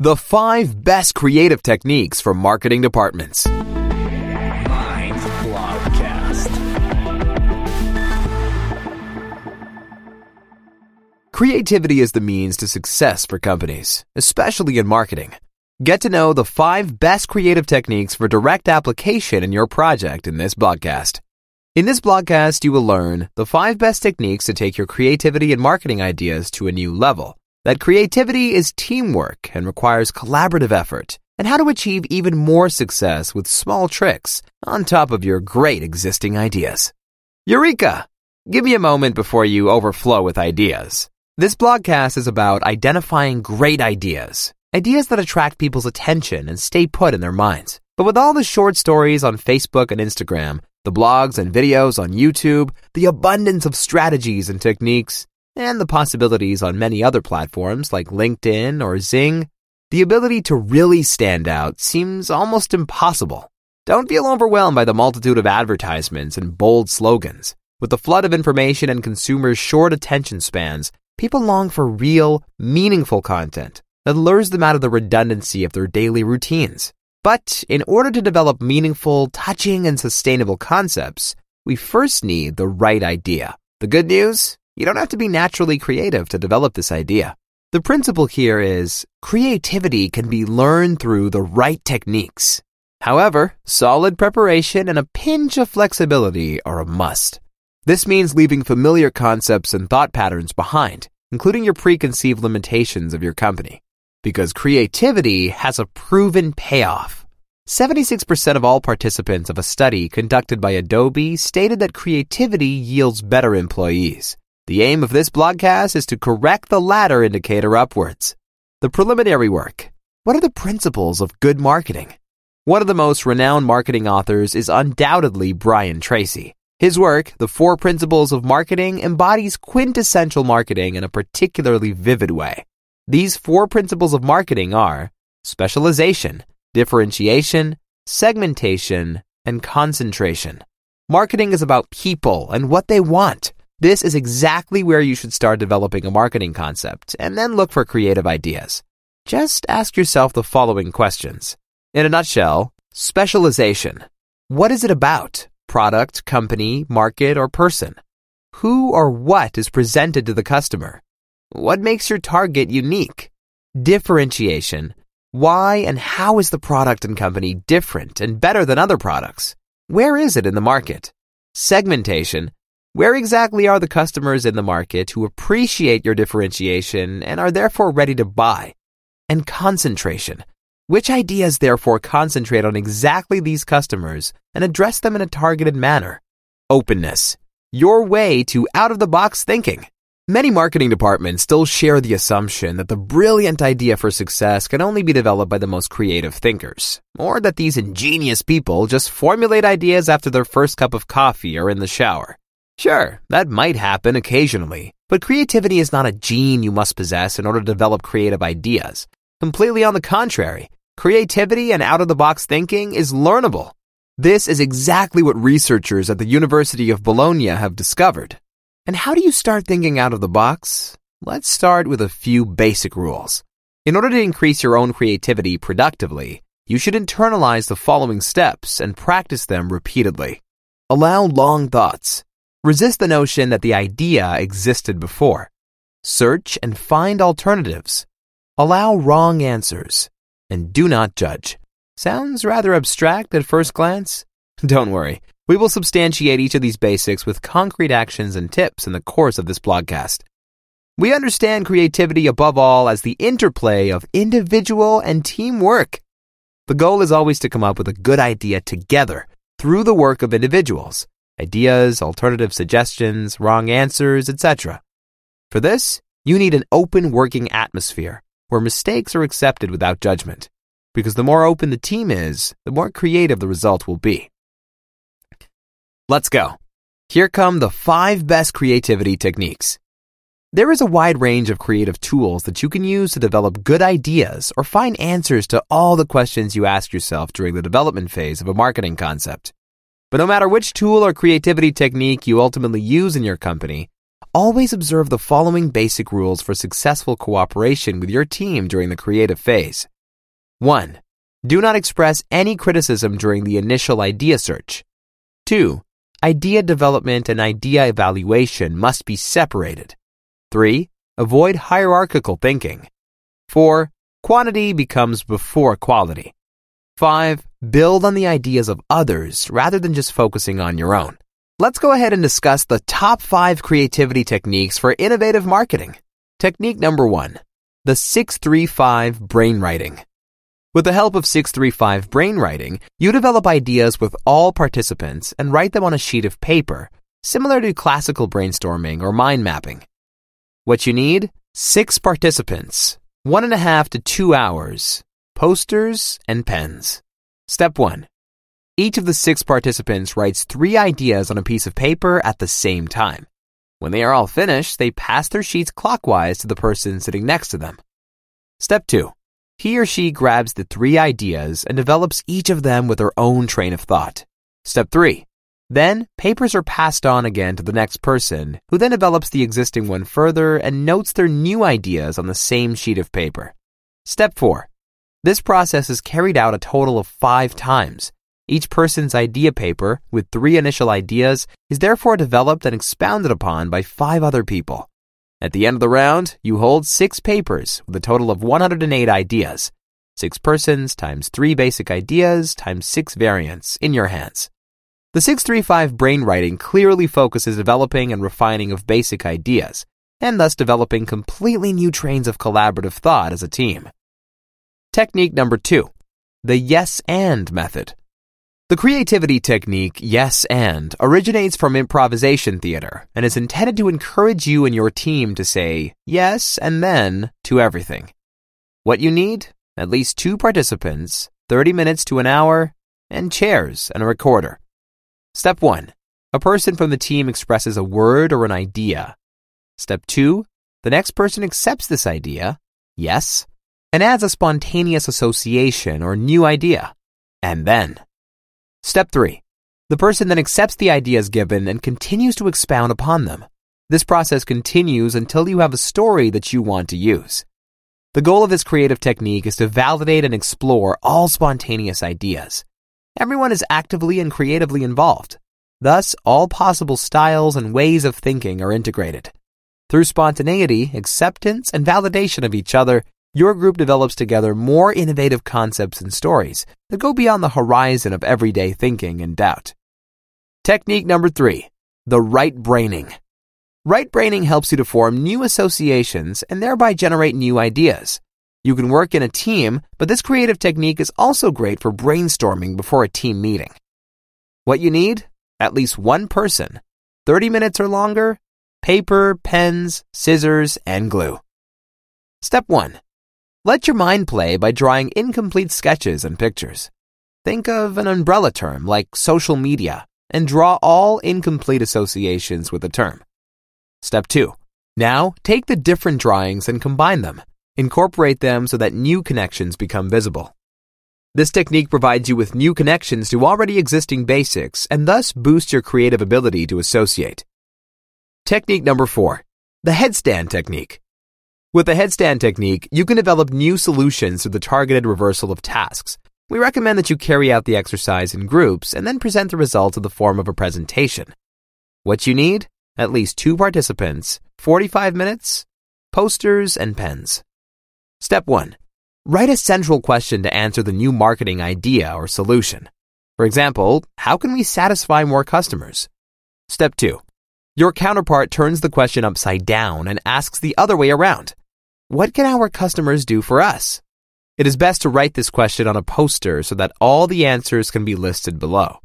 The five best creative techniques for marketing departments. Mind Blogcast. Creativity is the means to success for companies, especially in marketing. Get to know the five best creative techniques for direct application in your project in this blogcast. In this blogcast, you will learn the five best techniques to take your creativity and marketing ideas to a new level. That creativity is teamwork and requires collaborative effort, and how to achieve even more success with small tricks on top of your great existing ideas. Eureka! Give me a moment before you overflow with ideas. This blogcast is about identifying great ideas, ideas that attract people's attention and stay put in their minds. But with all the short stories on Facebook and Instagram, the blogs and videos on YouTube, the abundance of strategies and techniques, and the possibilities on many other platforms like LinkedIn or Xing, the ability to really stand out seems almost impossible. Don't feel overwhelmed by the multitude of advertisements and bold slogans. With the flood of information and consumers' short attention spans, people long for real, meaningful content that lures them out of the redundancy of their daily routines. But in order to develop meaningful, touching, and sustainable concepts, we first need the right idea. The good news? You don't have to be naturally creative to develop this idea. The principle here is creativity can be learned through the right techniques. However, solid preparation and a pinch of flexibility are a must. This means leaving familiar concepts and thought patterns behind, including your preconceived limitations of your company. Because creativity has a proven payoff. 76% of all participants of a study conducted by Adobe stated that creativity yields better employees. The aim of this blogcast is to correct the latter indicator upwards. The preliminary work. What are the principles of good marketing? One of the most renowned marketing authors is undoubtedly Brian Tracy. His work, The Four Principles of Marketing, embodies quintessential marketing in a particularly vivid way. These four principles of marketing are specialization, differentiation, segmentation, and concentration. Marketing is about people and what they want. This is exactly where you should start developing a marketing concept and then look for creative ideas. Just ask yourself the following questions. In a nutshell, specialization. What is it about? Product, company, market, or person? Who or what is presented to the customer? What makes your target unique? Differentiation. Why and how is the product and company different and better than other products? Where is it in the market? Segmentation. Where exactly are the customers in the market who appreciate your differentiation and are therefore ready to buy? And concentration. Which ideas therefore concentrate on exactly these customers and address them in a targeted manner? Openness. Your way to out of the box thinking. Many marketing departments still share the assumption that the brilliant idea for success can only be developed by the most creative thinkers, or that these ingenious people just formulate ideas after their first cup of coffee or in the shower. Sure, that might happen occasionally, but creativity is not a gene you must possess in order to develop creative ideas. Completely on the contrary, creativity and out of the box thinking is learnable. This is exactly what researchers at the University of Bologna have discovered. And how do you start thinking out of the box? Let's start with a few basic rules. In order to increase your own creativity productively, you should internalize the following steps and practice them repeatedly. Allow long thoughts. Resist the notion that the idea existed before. Search and find alternatives. Allow wrong answers. And do not judge. Sounds rather abstract at first glance? Don't worry. We will substantiate each of these basics with concrete actions and tips in the course of this blogcast. We understand creativity above all as the interplay of individual and teamwork. The goal is always to come up with a good idea together through the work of individuals ideas, alternative suggestions, wrong answers, etc. For this, you need an open working atmosphere where mistakes are accepted without judgment. Because the more open the team is, the more creative the result will be. Let's go. Here come the five best creativity techniques. There is a wide range of creative tools that you can use to develop good ideas or find answers to all the questions you ask yourself during the development phase of a marketing concept. But no matter which tool or creativity technique you ultimately use in your company, always observe the following basic rules for successful cooperation with your team during the creative phase. 1. Do not express any criticism during the initial idea search. 2. Idea development and idea evaluation must be separated. 3. Avoid hierarchical thinking. 4. Quantity becomes before quality. 5. Build on the ideas of others rather than just focusing on your own. Let's go ahead and discuss the top 5 creativity techniques for innovative marketing. Technique number 1. The 635 brainwriting. With the help of 635 brainwriting, you develop ideas with all participants and write them on a sheet of paper, similar to classical brainstorming or mind mapping. What you need? Six participants, one and a half to two hours, posters, and pens. Step 1. Each of the six participants writes three ideas on a piece of paper at the same time. When they are all finished, they pass their sheets clockwise to the person sitting next to them. Step 2. He or she grabs the three ideas and develops each of them with their own train of thought. Step 3. Then, papers are passed on again to the next person, who then develops the existing one further and notes their new ideas on the same sheet of paper. Step 4. This process is carried out a total of five times. Each person's idea paper, with three initial ideas, is therefore developed and expounded upon by five other people. At the end of the round, you hold six papers with a total of 108 ideas. Six persons times three basic ideas times six variants in your hands. The 635 brainwriting clearly focuses developing and refining of basic ideas, and thus developing completely new trains of collaborative thought as a team. Technique number two, the yes and method. The creativity technique, yes and, originates from improvisation theater and is intended to encourage you and your team to say yes and then to everything. What you need? At least two participants, 30 minutes to an hour, and chairs and a recorder. Step 1. A person from the team expresses a word or an idea. Step 2. The next person accepts this idea, yes, and adds a spontaneous association or new idea. And then. Step 3. The person then accepts the ideas given and continues to expound upon them. This process continues until you have a story that you want to use. The goal of this creative technique is to validate and explore all spontaneous ideas. Everyone is actively and creatively involved. Thus, all possible styles and ways of thinking are integrated. Through spontaneity, acceptance, and validation of each other, your group develops together more innovative concepts and stories that go beyond the horizon of everyday thinking and doubt. Technique number three, the right braining. Right braining helps you to form new associations and thereby generate new ideas. You can work in a team, but this creative technique is also great for brainstorming before a team meeting. What you need? At least one person, 30 minutes or longer, paper, pens, scissors, and glue. Step 1. Let your mind play by drawing incomplete sketches and pictures. Think of an umbrella term like social media and draw all incomplete associations with the term. Step 2. Now, take the different drawings and combine them. Incorporate them so that new connections become visible. This technique provides you with new connections to already existing basics and thus boosts your creative ability to associate. Technique number 4. The headstand technique. With the headstand technique, you can develop new solutions through the targeted reversal of tasks. We recommend that you carry out the exercise in groups and then present the results in the form of a presentation. What you need? At least two participants, 45 minutes, posters, and pens. Step 1. Write a central question to answer the new marketing idea or solution. For example, how can we satisfy more customers? Step 2. Your counterpart turns the question upside down and asks the other way around. What can our customers do for us? It is best to write this question on a poster so that all the answers can be listed below.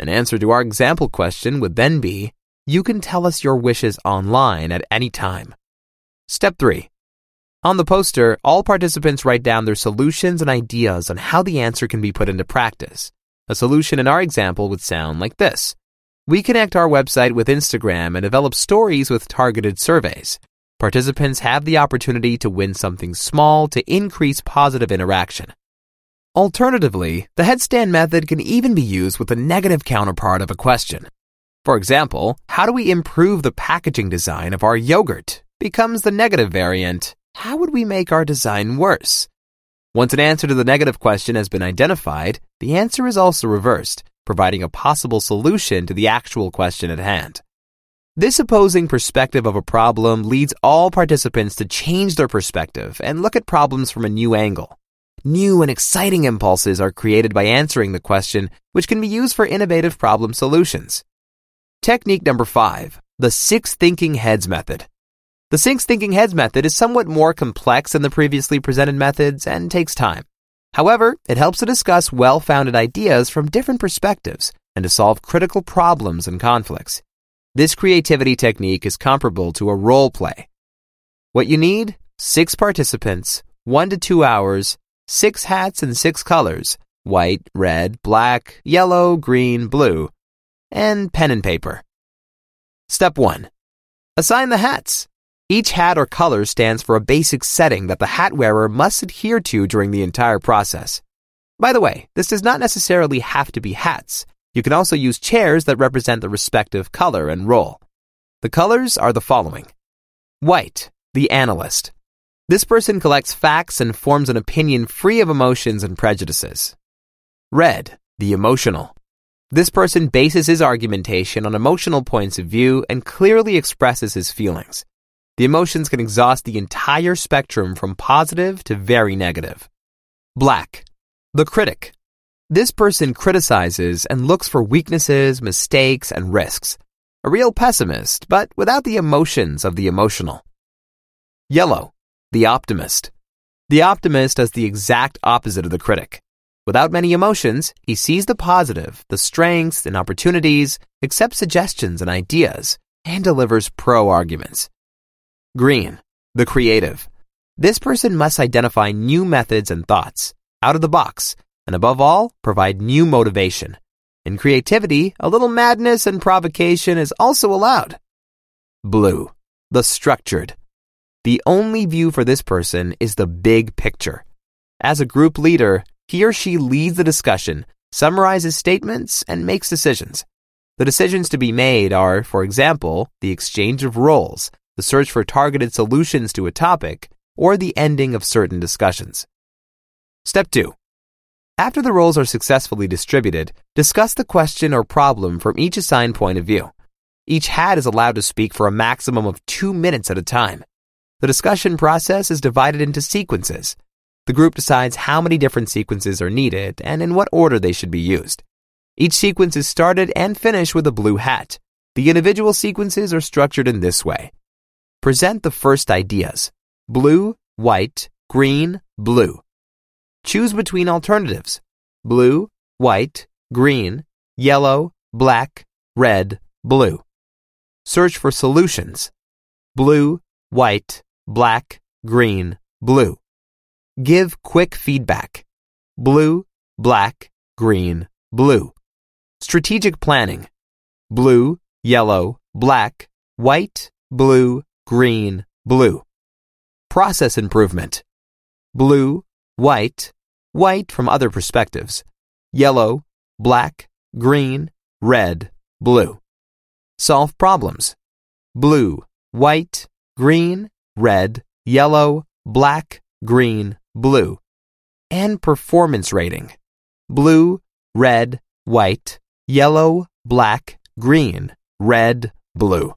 An answer to our example question would then be, you can tell us your wishes online at any time. Step 3. On the poster, all participants write down their solutions and ideas on how the answer can be put into practice. A solution in our example would sound like this. We connect our website with Instagram and develop stories with targeted surveys. Participants have the opportunity to win something small to increase positive interaction. Alternatively, the headstand method can even be used with a negative counterpart of a question. For example, how do we improve the packaging design of our yogurt? Becomes the negative variant. How would we make our design worse? Once an answer to the negative question has been identified, the answer is also reversed, providing a possible solution to the actual question at hand. This opposing perspective of a problem leads all participants to change their perspective and look at problems from a new angle. New and exciting impulses are created by answering the question, which can be used for innovative problem solutions. Technique number five, the six thinking hats method. The six thinking hats method is somewhat more complex than the previously presented methods and takes time. However, it helps to discuss well-founded ideas from different perspectives and to solve critical problems and conflicts. This creativity technique is comparable to a role play. What you need? Six participants, one to two hours, six hats and six colors white, red, black, yellow, green, blue, and pen and paper. Step 1. Assign the hats. Each hat or color stands for a basic setting that the hat wearer must adhere to during the entire process. By the way, this does not necessarily have to be hats. You can also use chairs that represent the respective color and role. The colors are the following White, the analyst. This person collects facts and forms an opinion free of emotions and prejudices. Red, the emotional. This person bases his argumentation on emotional points of view and clearly expresses his feelings. The emotions can exhaust the entire spectrum from positive to very negative. Black, the critic. This person criticizes and looks for weaknesses, mistakes, and risks. A real pessimist, but without the emotions of the emotional. Yellow, the optimist. The optimist is the exact opposite of the critic. Without many emotions, he sees the positive, the strengths and opportunities, accepts suggestions and ideas, and delivers pro arguments. Green, the creative. This person must identify new methods and thoughts, out of the box, and above all, provide new motivation. In creativity, a little madness and provocation is also allowed. Blue, the structured. The only view for this person is the big picture. As a group leader, he or she leads the discussion, summarizes statements, and makes decisions. The decisions to be made are, for example, the exchange of roles, the search for targeted solutions to a topic, or the ending of certain discussions. Step 2. After the roles are successfully distributed, discuss the question or problem from each assigned point of view. Each hat is allowed to speak for a maximum of two minutes at a time. The discussion process is divided into sequences. The group decides how many different sequences are needed and in what order they should be used. Each sequence is started and finished with a blue hat. The individual sequences are structured in this way. Present the first ideas. Blue, white, green, blue. Choose between alternatives blue, white, green, yellow, black, red, blue. Search for solutions blue, white, black, green, blue. Give quick feedback blue, black, green, blue. Strategic planning blue, yellow, black, white, blue, green, blue. Process improvement blue, white, white from other perspectives, yellow, black, green, red, blue. Solve problems. Blue, white, green, red, yellow, black, green, blue. And performance rating. Blue, red, white, yellow, black, green, red, blue.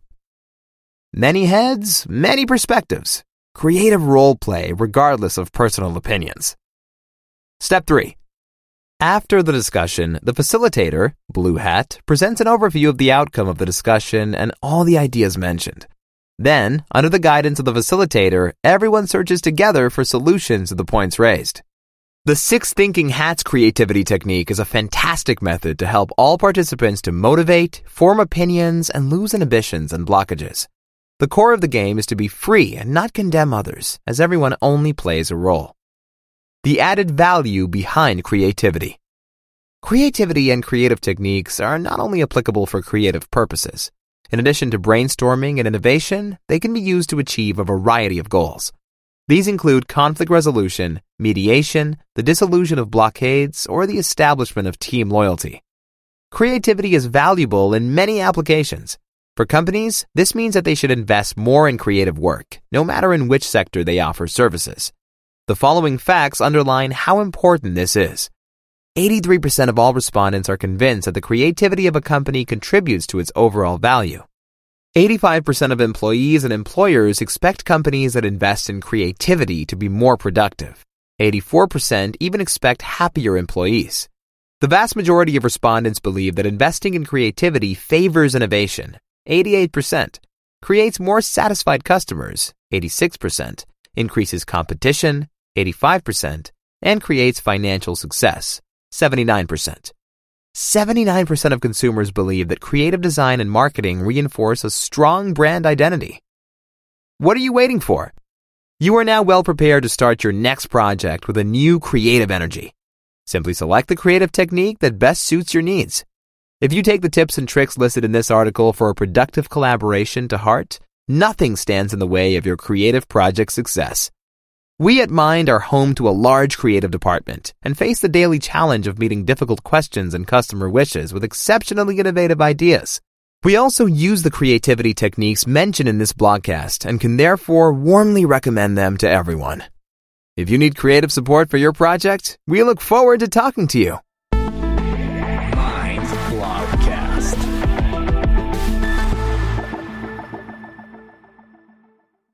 Many heads, many perspectives. Creative role play regardless of personal opinions. Step 3. After the discussion, the facilitator, Blue Hat, presents an overview of the outcome of the discussion and all the ideas mentioned. Then, under the guidance of the facilitator, everyone searches together for solutions to the points raised. The Six Thinking Hats creativity technique is a fantastic method to help all participants to motivate, form opinions, and lose inhibitions and blockages. The core of the game is to be free and not condemn others, as everyone only plays a role. The added value behind creativity. Creativity and creative techniques are not only applicable for creative purposes. In addition to brainstorming and innovation, they can be used to achieve a variety of goals. These include conflict resolution, mediation, the dissolution of blockades, or the establishment of team loyalty. Creativity is valuable in many applications. For companies, this means that they should invest more in creative work, no matter in which sector they offer services. The following facts underline how important this is. 83% of all respondents are convinced that the creativity of a company contributes to its overall value. 85% of employees and employers expect companies that invest in creativity to be more productive. 84% even expect happier employees. The vast majority of respondents believe that investing in creativity favors innovation, 88%, creates more satisfied customers, 86%, increases competition, 85%, and creates financial success, 79%. 79% of consumers believe that creative design and marketing reinforce a strong brand identity. What are you waiting for? You are now well prepared to start your next project with a new creative energy. Simply select the creative technique that best suits your needs. If you take the tips and tricks listed in this article for a productive collaboration to heart, nothing stands in the way of your creative project success. We at Mind are home to a large creative department and face the daily challenge of meeting difficult questions and customer wishes with exceptionally innovative ideas. We also use the creativity techniques mentioned in this blogcast and can therefore warmly recommend them to everyone. If you need creative support for your project, we look forward to talking to you.